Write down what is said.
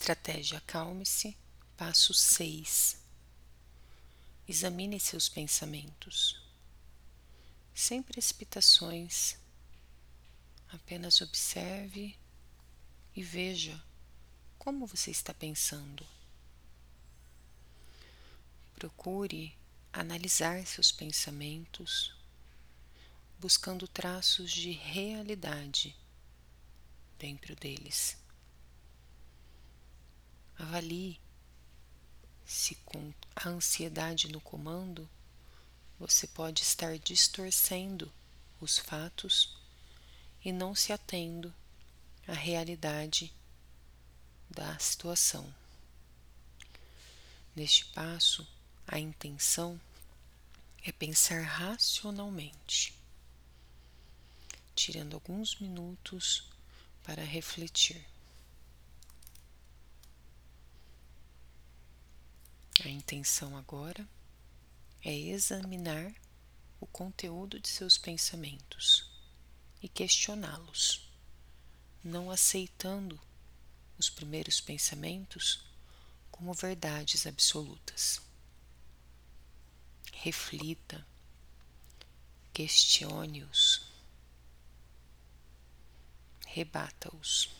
Estratégia Acalme-se, passo 6. Examine seus pensamentos. Sem precipitações, apenas observe e veja como você está pensando. Procure analisar seus pensamentos, buscando traços de realidade dentro deles. Avalie se com a ansiedade no comando você pode estar distorcendo os fatos e não se atendo à realidade da situação. Neste passo, a intenção é pensar racionalmente, tirando alguns minutos para refletir. A intenção agora é examinar o conteúdo de seus pensamentos e questioná-los, não aceitando os primeiros pensamentos como verdades absolutas. Reflita, questione-os, rebata-os.